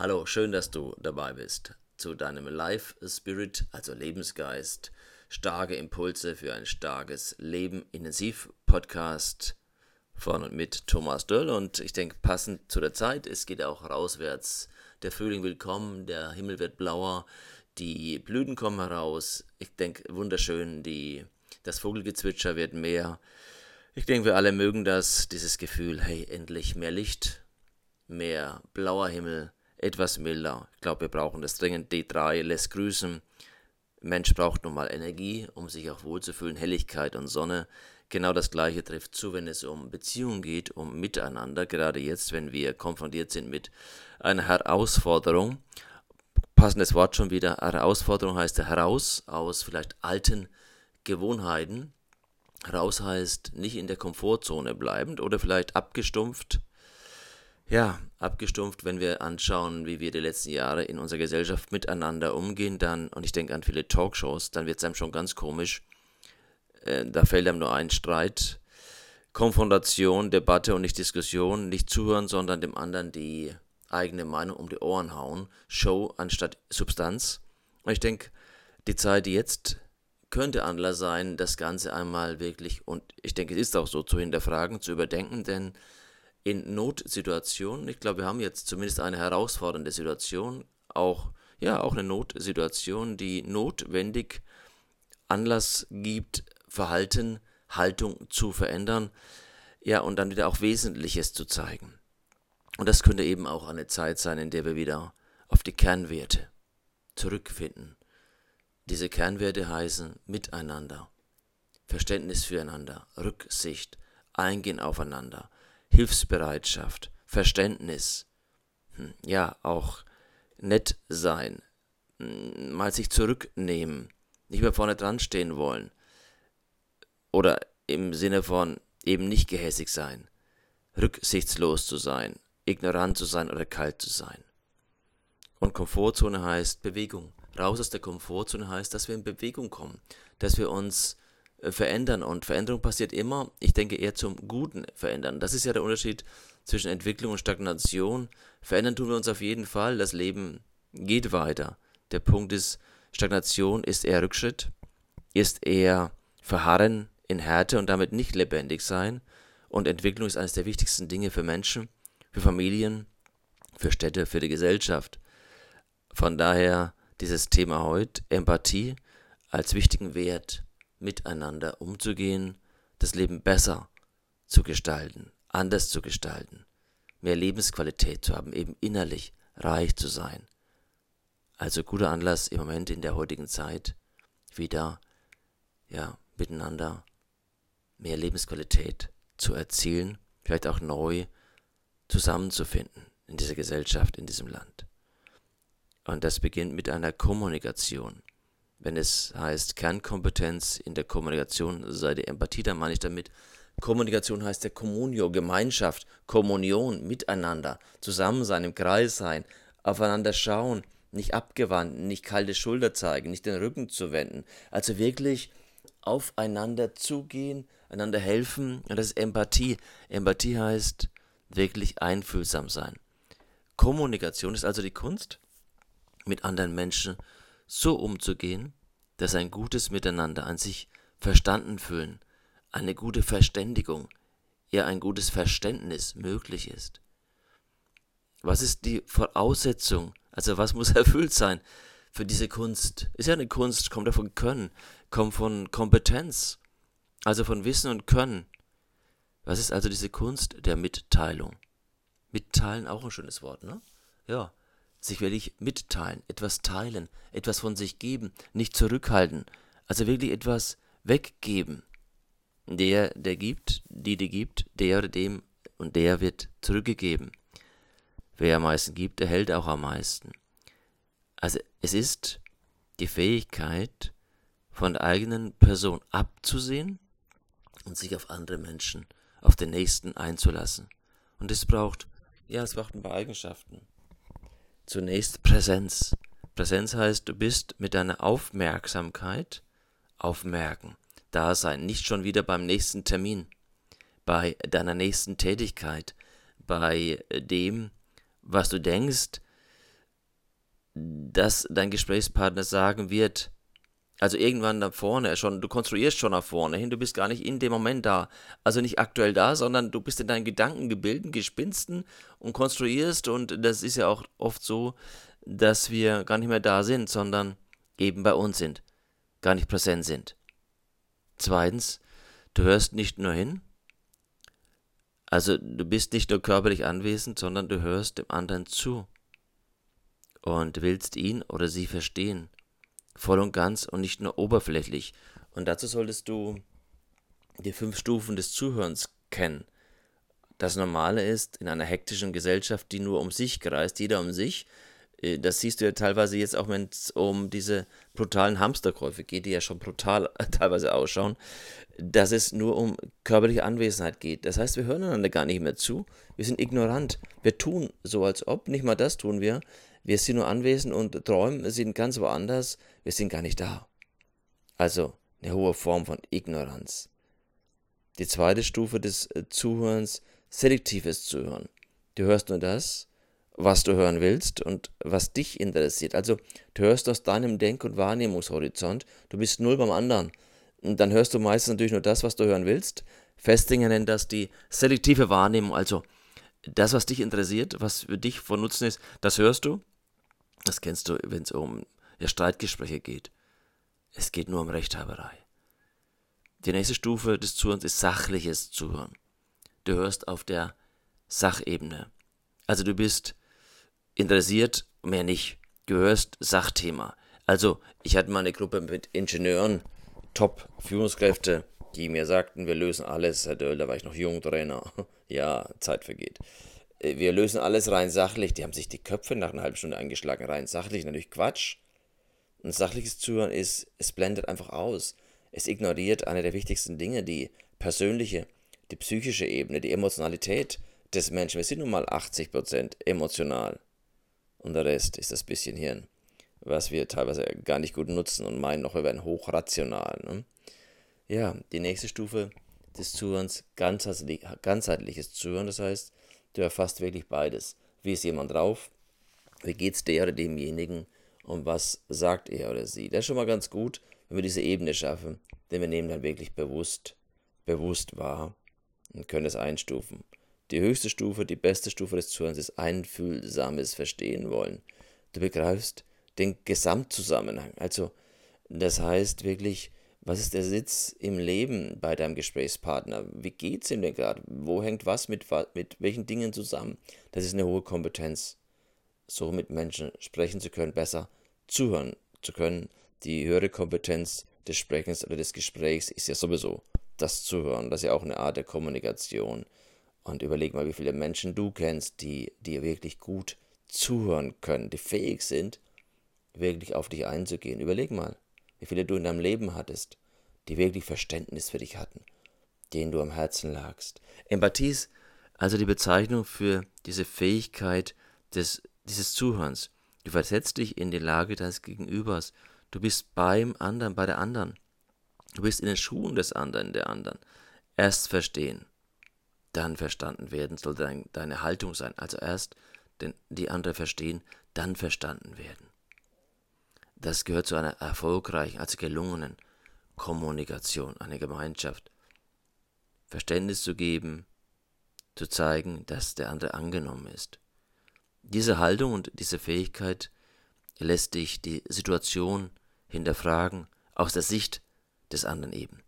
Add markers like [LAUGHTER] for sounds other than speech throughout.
Hallo, schön, dass du dabei bist zu deinem Life Spirit, also Lebensgeist, starke Impulse für ein starkes Leben, Intensiv Podcast von und mit Thomas Döll und ich denke passend zu der Zeit, es geht auch rauswärts. Der Frühling will kommen, der Himmel wird blauer, die Blüten kommen heraus. Ich denke wunderschön, die das Vogelgezwitscher wird mehr. Ich denke, wir alle mögen das, dieses Gefühl, hey, endlich mehr Licht, mehr blauer Himmel, etwas milder. Ich glaube, wir brauchen das dringend. D3 lässt grüßen. Mensch braucht nun mal Energie, um sich auch wohlzufühlen, Helligkeit und Sonne. Genau das Gleiche trifft zu, wenn es um Beziehungen geht, um Miteinander. Gerade jetzt, wenn wir konfrontiert sind mit einer Herausforderung. Passendes Wort schon wieder. Herausforderung heißt heraus aus vielleicht alten Gewohnheiten. Heraus heißt nicht in der Komfortzone bleibend oder vielleicht abgestumpft ja, abgestumpft, wenn wir anschauen, wie wir die letzten Jahre in unserer Gesellschaft miteinander umgehen, dann, und ich denke an viele Talkshows, dann wird es einem schon ganz komisch. Äh, da fällt einem nur ein Streit, Konfrontation, Debatte und nicht Diskussion, nicht zuhören, sondern dem anderen die eigene Meinung um die Ohren hauen. Show anstatt Substanz. Und ich denke, die Zeit jetzt könnte Anlass sein, das Ganze einmal wirklich, und ich denke, es ist auch so, zu hinterfragen, zu überdenken, denn in Notsituationen, ich glaube, wir haben jetzt zumindest eine herausfordernde Situation, auch, ja, auch eine Notsituation, die notwendig Anlass gibt, Verhalten, Haltung zu verändern, ja, und dann wieder auch Wesentliches zu zeigen. Und das könnte eben auch eine Zeit sein, in der wir wieder auf die Kernwerte zurückfinden. Diese Kernwerte heißen Miteinander, Verständnis füreinander, Rücksicht, Eingehen aufeinander, Hilfsbereitschaft, Verständnis, hm, ja, auch nett sein, hm, mal sich zurücknehmen, nicht mehr vorne dran stehen wollen oder im Sinne von eben nicht gehässig sein, rücksichtslos zu sein, ignorant zu sein oder kalt zu sein. Und Komfortzone heißt Bewegung. Raus aus der Komfortzone heißt, dass wir in Bewegung kommen, dass wir uns verändern. Und Veränderung passiert immer, ich denke, eher zum Guten verändern. Das ist ja der Unterschied zwischen Entwicklung und Stagnation. Verändern tun wir uns auf jeden Fall. Das Leben geht weiter. Der Punkt ist, Stagnation ist eher Rückschritt, ist eher Verharren in Härte und damit nicht lebendig sein. Und Entwicklung ist eines der wichtigsten Dinge für Menschen, für Familien, für Städte, für die Gesellschaft. Von daher dieses Thema heute, Empathie als wichtigen Wert miteinander umzugehen, das Leben besser zu gestalten, anders zu gestalten, mehr Lebensqualität zu haben, eben innerlich reich zu sein. Also guter Anlass im Moment in der heutigen Zeit wieder ja miteinander mehr Lebensqualität zu erzielen, vielleicht auch neu zusammenzufinden in dieser Gesellschaft, in diesem Land. Und das beginnt mit einer Kommunikation wenn es heißt Kernkompetenz in der Kommunikation sei die Empathie, dann meine ich damit, Kommunikation heißt der Communio, Gemeinschaft, Kommunion, Miteinander, zusammen sein, im Kreis sein, aufeinander schauen, nicht abgewandt, nicht kalte Schulter zeigen, nicht den Rücken zu wenden. Also wirklich aufeinander zugehen, einander helfen. Und das ist Empathie. Empathie heißt wirklich einfühlsam sein. Kommunikation ist also die Kunst, mit anderen Menschen so umzugehen, dass ein gutes Miteinander an sich verstanden fühlen, eine gute Verständigung, ja ein gutes Verständnis möglich ist. Was ist die Voraussetzung, also was muss [LAUGHS] erfüllt sein für diese Kunst? Ist ja eine Kunst, kommt davon Können, kommt von Kompetenz, also von Wissen und Können. Was ist also diese Kunst der Mitteilung? Mitteilen auch ein schönes Wort, ne? Ja, sich wirklich mitteilen, etwas teilen, etwas von sich geben, nicht zurückhalten, also wirklich etwas weggeben. Der, der gibt, die, die gibt, der oder dem und der wird zurückgegeben. Wer am meisten gibt, erhält auch am meisten. Also es ist die Fähigkeit, von der eigenen Person abzusehen und sich auf andere Menschen, auf den Nächsten einzulassen. Und es braucht, ja, es braucht ein paar Eigenschaften. Zunächst Präsenz. Präsenz heißt, du bist mit deiner Aufmerksamkeit aufmerken, da sein, nicht schon wieder beim nächsten Termin, bei deiner nächsten Tätigkeit, bei dem, was du denkst, dass dein Gesprächspartner sagen wird, also irgendwann da vorne schon, du konstruierst schon nach vorne hin, du bist gar nicht in dem Moment da. Also nicht aktuell da, sondern du bist in deinen Gedankengebilden, Gespinsten und konstruierst und das ist ja auch oft so, dass wir gar nicht mehr da sind, sondern eben bei uns sind, gar nicht präsent sind. Zweitens, du hörst nicht nur hin, also du bist nicht nur körperlich anwesend, sondern du hörst dem anderen zu und willst ihn oder sie verstehen, voll und ganz und nicht nur oberflächlich. Und dazu solltest du die fünf Stufen des Zuhörens kennen. Das Normale ist in einer hektischen Gesellschaft, die nur um sich kreist, jeder um sich, äh, das siehst du ja teilweise jetzt auch, wenn es um diese brutalen Hamsterkäufe geht, die ja schon brutal [LAUGHS] teilweise ausschauen, dass es nur um körperliche Anwesenheit geht. Das heißt, wir hören einander gar nicht mehr zu. Wir sind ignorant. Wir tun so, als ob. Nicht mal das tun wir. Wir sind nur anwesend und träumen, sind ganz woanders. Wir sind gar nicht da. Also eine hohe Form von Ignoranz. Die zweite Stufe des äh, Zuhörens, selektives Zuhören. Du hörst nur das, was du hören willst und was dich interessiert. Also du hörst aus deinem Denk- und Wahrnehmungshorizont, du bist null beim anderen. Und dann hörst du meistens natürlich nur das, was du hören willst. Festinger nennt das die selektive Wahrnehmung, also das, was dich interessiert, was für dich von Nutzen ist, das hörst du. Das kennst du, wenn es um ja, Streitgespräche geht. Es geht nur um Rechthaberei. Die nächste Stufe des Zuhörens ist sachliches Zuhören. Du hörst auf der Sachebene. Also du bist interessiert, mehr nicht. Du hörst Sachthema. Also, ich hatte mal eine Gruppe mit Ingenieuren, Top-Führungskräfte, die mir sagten, wir lösen alles. Herr Döll, da war ich noch Jungtrainer. [LAUGHS] ja, Zeit vergeht. Äh, wir lösen alles rein sachlich. Die haben sich die Köpfe nach einer halben Stunde angeschlagen. Rein sachlich, natürlich Quatsch. Ein sachliches Zuhören ist, es blendet einfach aus. Es ignoriert eine der wichtigsten Dinge, die persönliche, die psychische Ebene, die Emotionalität des Menschen. Wir sind nun mal 80% emotional. Und der Rest ist das bisschen Hirn, was wir teilweise gar nicht gut nutzen und meinen noch, wir wären hochrational. Ne? Ja, die nächste Stufe des Zuhörens, ganzheitlich, ganzheitliches Zuhören, das heißt, du erfasst wirklich beides. Wie ist jemand drauf? Wie geht es der oder demjenigen? Und was sagt er oder sie? Das ist schon mal ganz gut, wenn wir diese Ebene schaffen, denn wir nehmen dann wirklich bewusst, bewusst wahr und können es einstufen. Die höchste Stufe, die beste Stufe des Zuhörens ist einfühlsames Verstehen wollen. Du begreifst den Gesamtzusammenhang. Also, das heißt wirklich, was ist der Sitz im Leben bei deinem Gesprächspartner? Wie geht es ihm denn gerade? Wo hängt was mit, mit welchen Dingen zusammen? Das ist eine hohe Kompetenz, so mit Menschen sprechen zu können, besser zuhören zu können. Die höhere Kompetenz des Sprechens oder des Gesprächs ist ja sowieso das Zuhören. Das ist ja auch eine Art der Kommunikation. Und überleg mal, wie viele Menschen du kennst, die dir wirklich gut zuhören können, die fähig sind, wirklich auf dich einzugehen. Überleg mal, wie viele du in deinem Leben hattest, die wirklich Verständnis für dich hatten, denen du am Herzen lagst. Empathie ist also die Bezeichnung für diese Fähigkeit des, dieses Zuhörens. Du versetzt dich in die Lage deines Gegenübers. Du bist beim anderen, bei der anderen. Du bist in den Schuhen des anderen, der anderen. Erst verstehen, dann verstanden werden, soll dein, deine Haltung sein. Also erst den, die andere verstehen, dann verstanden werden. Das gehört zu einer erfolgreichen, also gelungenen Kommunikation, einer Gemeinschaft. Verständnis zu geben, zu zeigen, dass der andere angenommen ist. Diese Haltung und diese Fähigkeit lässt dich die Situation hinterfragen aus der Sicht des anderen eben.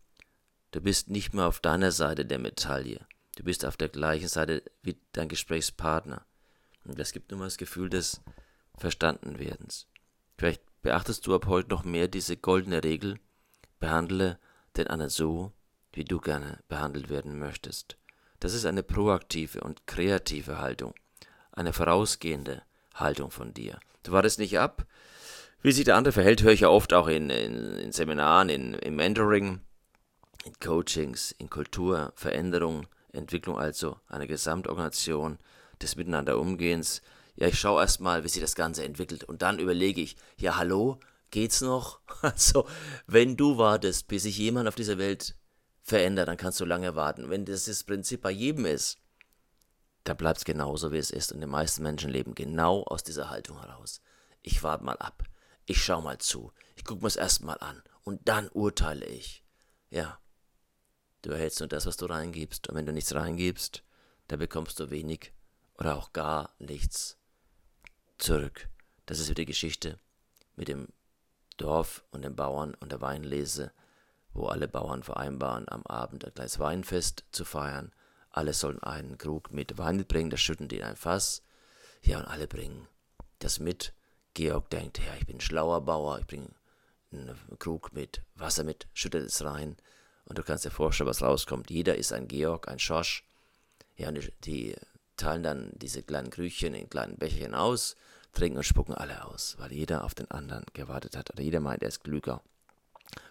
Du bist nicht mehr auf deiner Seite der Medaille. Du bist auf der gleichen Seite wie dein Gesprächspartner. Und das gibt immer das Gefühl des Verstandenwerdens. Vielleicht beachtest du ab heute noch mehr diese goldene Regel. Behandle den anderen so, wie du gerne behandelt werden möchtest. Das ist eine proaktive und kreative Haltung, eine vorausgehende Haltung von dir. Du wartest nicht ab, wie sich der andere verhält, höre ich ja oft auch in, in, in Seminaren, in, im Mentoring, in Coachings, in Kulturveränderung, Entwicklung also einer Gesamtorganisation des Miteinanderumgehens. Ja, ich schaue erstmal, wie sich das Ganze entwickelt und dann überlege ich, ja, hallo, geht's noch? [LAUGHS] Also, wenn du wartest, bis sich jemand auf dieser Welt verändert, dann kannst du lange warten. Wenn das das Prinzip bei jedem ist, dann bleibt es genauso, wie es ist. Und die meisten Menschen leben genau aus dieser Haltung heraus. Ich warte mal ab. Ich schau mal zu. Ich guck mir's erst mal an. Und dann urteile ich. Ja. Du erhältst nur das, was du reingibst. Und wenn du nichts reingibst, dann bekommst du wenig oder auch gar nichts zurück. Das ist wieder die Geschichte mit dem Dorf und den Bauern und der Weinlese, wo alle Bauern vereinbaren, am Abend ein kleines Weinfest zu feiern. Alle sollen einen Krug mit Wein mitbringen, das schütten die in ein Fass. Ja, und alle bringen das mit. Georg denkt, ja, ich bin ein schlauer Bauer, ich bringe einen Krug mit Wasser mit, schüttet es rein. Und du kannst dir vorstellen, was rauskommt. Jeder ist ein Georg, ein Schorsch. Ja, und die, die teilen dann diese kleinen Krüchchen in kleinen Becherchen aus, trinken und spucken alle aus, weil jeder auf den anderen gewartet hat. Oder jeder meint, er ist klüger,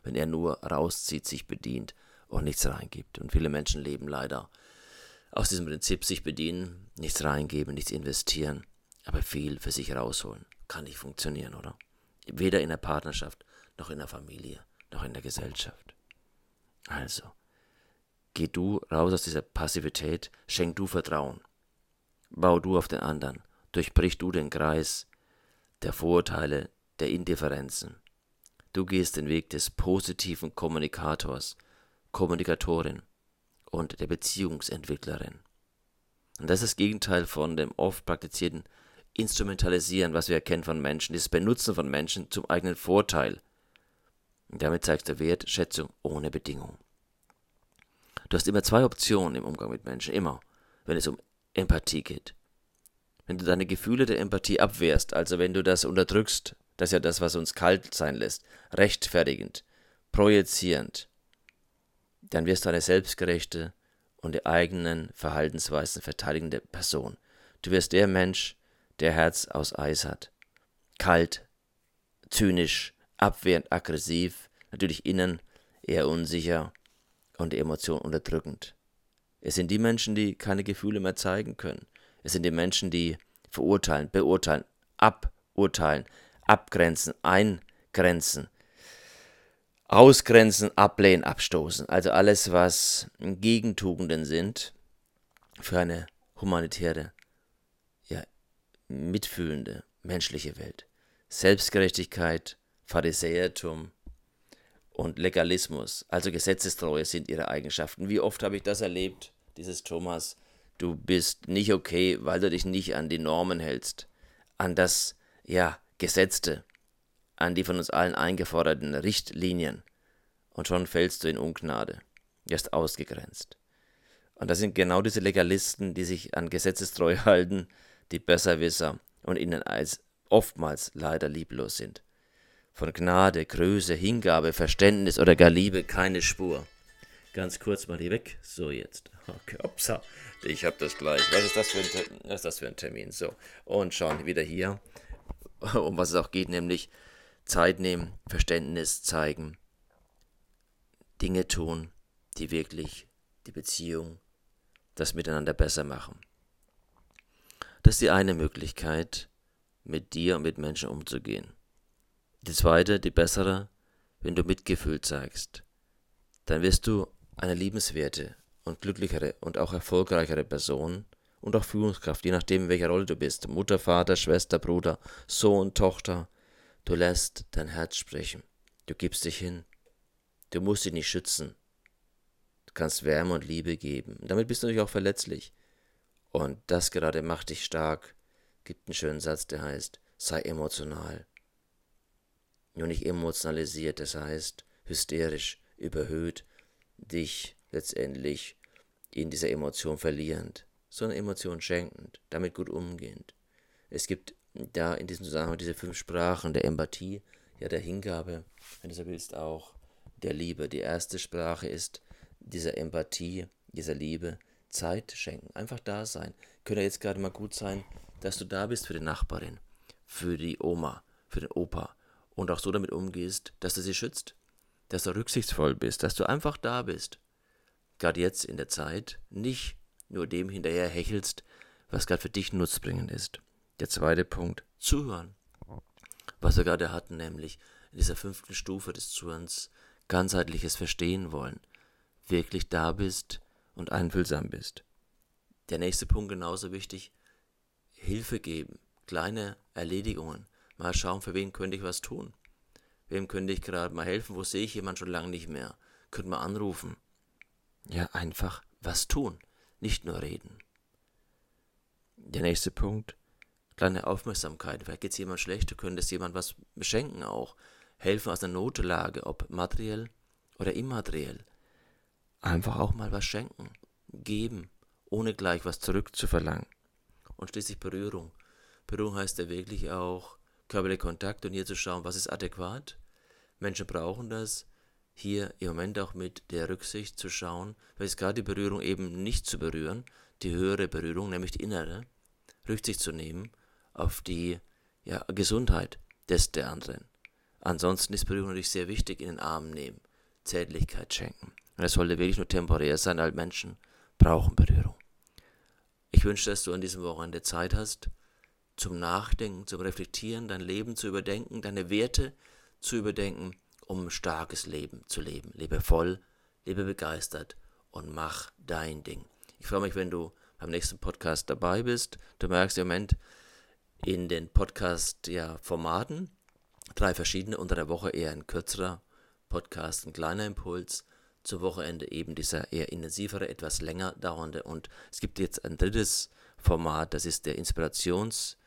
wenn er nur rauszieht, sich bedient und nichts reingibt. Und viele Menschen leben leider aus diesem Prinzip sich bedienen, nichts reingeben, nichts investieren, aber viel für sich rausholen. Kann nicht funktionieren, oder? Weder in der Partnerschaft, noch in der Familie, noch in der Gesellschaft. Also, geh du raus aus dieser Passivität, schenk du Vertrauen. Bau du auf den anderen, durchbrich du den Kreis der Vorurteile, der Indifferenzen. Du gehst den Weg des positiven Kommunikators, Kommunikatorin und der Beziehungsentwicklerin. Und das ist das Gegenteil von dem oft praktizierten Instrumentalisieren, was wir erkennen von Menschen, dieses Benutzen von Menschen zum eigenen Vorteil. Und damit zeigst du Wertschätzung ohne Bedingung. Du hast immer zwei Optionen im Umgang mit Menschen, immer, wenn es um Empathie geht. Wenn du deine Gefühle der Empathie abwehrst, also wenn du das unterdrückst, das ist ja das, was uns kalt sein lässt, rechtfertigend, projizierend, dann wirst du eine selbstgerechte und die eigenen Verhaltensweisen verteidigende Person. Du wirst der Mensch, der Herz aus Eis hat. Kalt, zynisch, abwehrend, aggressiv, natürlich innen eher unsicher und die Emotion unterdrückend. Es sind die Menschen, die keine Gefühle mehr zeigen können. Es sind die Menschen, die verurteilen, beurteilen, aburteilen, abgrenzen, eingrenzen, ausgrenzen, ablehnen, abstoßen. Also alles, was Gegentugenden sind für eine humanitäre, ja, mitfühlende, menschliche Welt. Selbstgerechtigkeit, Pharisäertum, und Legalismus, also Gesetzestreue sind ihre Eigenschaften. Wie oft habe ich das erlebt, dieses Thomas, du bist nicht okay, weil du dich nicht an die Normen hältst, an das, ja, Gesetzte, an die von uns allen eingeforderten Richtlinien. Und schon fällst du in Ungnade, wirst ausgegrenzt. Und das sind genau diese Legalisten, die sich an Gesetzestreue [LAUGHS] halten, die Besserwisser und ihnen als oftmals leider lieblos sind. Von Gnade, Größe, Hingabe, Verständnis oder gar Liebe keine Spur. Ganz kurz mal hier weg. So, jetzt. Okay, upsa. Ich hab das gleich. Was ist das für ein, was ist das für ein Termin? So. Und schauen wieder hier, [LAUGHS] um was es auch geht, nämlich Zeit nehmen, Verständnis zeigen, Dinge tun, die wirklich die Beziehung, das Miteinander besser machen. Das ist die eine Möglichkeit, mit dir und mit Menschen umzugehen. Die zweite, die bessere, wenn du Mitgefühl zeigst, dann wirst du eine liebenswerte und glücklichere und auch erfolgreichere Person und auch Führungskraft, je nachdem, in welcher Rolle du bist. Mutter, Vater, Schwester, Bruder, Sohn, Tochter. Du lässt dein Herz sprechen. Du gibst dich hin. Du musst dich nicht schützen. Du kannst Wärme und Liebe geben. Damit bist du natürlich auch verletzlich. Und das gerade macht dich stark. Gibt einen schönen Satz, der heißt, sei emotional nur nicht emotionalisiert, das heißt hysterisch, überhöht, dich letztendlich in dieser Emotion verlierend, sondern Emotion schenkend, damit gut umgehend. Es gibt da in diesem Zusammenhang diese fünf Sprachen der Empathie, ja der Hingabe, wenn du so willst, auch der Liebe. Die erste Sprache ist dieser Empathie, dieser Liebe, Zeit schenken, einfach da sein. Könnte jetzt gerade mal gut sein, dass du da bist für die Nachbarin, für die Oma, für den Opa, und auch so damit umgehst, dass du sie schützt, dass du rücksichtsvoll bist, dass du einfach da bist. Gerade jetzt in der Zeit nicht nur dem hinterher hechelst, was gerade für dich nutzbringend ist. Der zweite Punkt, zuhören. Was wir gerade hatten, nämlich in dieser fünften Stufe des Zuhörens, ganzheitliches Verstehen wollen, wirklich da bist und einfühlsam bist. Der nächste Punkt genauso wichtig, Hilfe geben, kleine Erledigungen, Mal schauen, für wen könnte ich was tun. Wem könnte ich gerade mal helfen? Wo sehe ich jemanden schon lange nicht mehr? Könnte man anrufen. Ja, einfach was tun, nicht nur reden. Der nächste Punkt, kleine Aufmerksamkeit. Vielleicht geht es jemand schlecht, du könntest jemand was schenken auch. Helfen aus einer Notlage, ob materiell oder immateriell. Einfach auch mal was schenken, geben, ohne gleich was zurückzuverlangen. Und schließlich Berührung. Berührung heißt ja wirklich auch körperlicher Kontakt und hier zu schauen, was ist adäquat. Menschen brauchen das. Hier im Moment auch mit der Rücksicht zu schauen, weil es gerade die Berührung eben nicht zu berühren, die höhere Berührung, nämlich die innere, Rücksicht zu nehmen auf die ja, Gesundheit des der anderen. Ansonsten ist Berührung natürlich sehr wichtig in den Arm nehmen, Zärtlichkeit schenken. Und es sollte wirklich nur temporär sein, weil Menschen brauchen Berührung. Ich wünsche, dass du an diesem Wochenende Zeit hast, zum Nachdenken, zum Reflektieren, dein Leben zu überdenken, deine Werte zu überdenken, um ein starkes Leben zu leben. Lebe voll, lebe begeistert und mach dein Ding. Ich freue mich, wenn du beim nächsten Podcast dabei bist. Du merkst im Moment in den Podcast-Formaten ja, drei verschiedene, unter der Woche eher ein kürzerer Podcast, ein kleiner Impuls. Zum Wochenende eben dieser eher intensivere, etwas länger dauernde. Und es gibt jetzt ein drittes Format, das ist der Inspirations-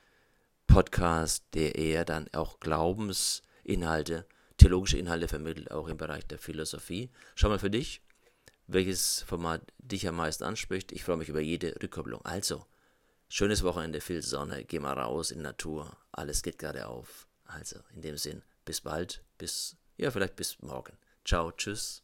Podcast, der eher dann auch Glaubensinhalte, theologische Inhalte vermittelt, auch im Bereich der Philosophie. Schau mal für dich, welches Format dich am meisten anspricht. Ich freue mich über jede Rückkopplung. Also, schönes Wochenende, viel Sonne, geh mal raus in Natur, alles geht gerade auf. Also, in dem Sinn, bis bald, bis, ja, vielleicht bis morgen. Ciao, tschüss.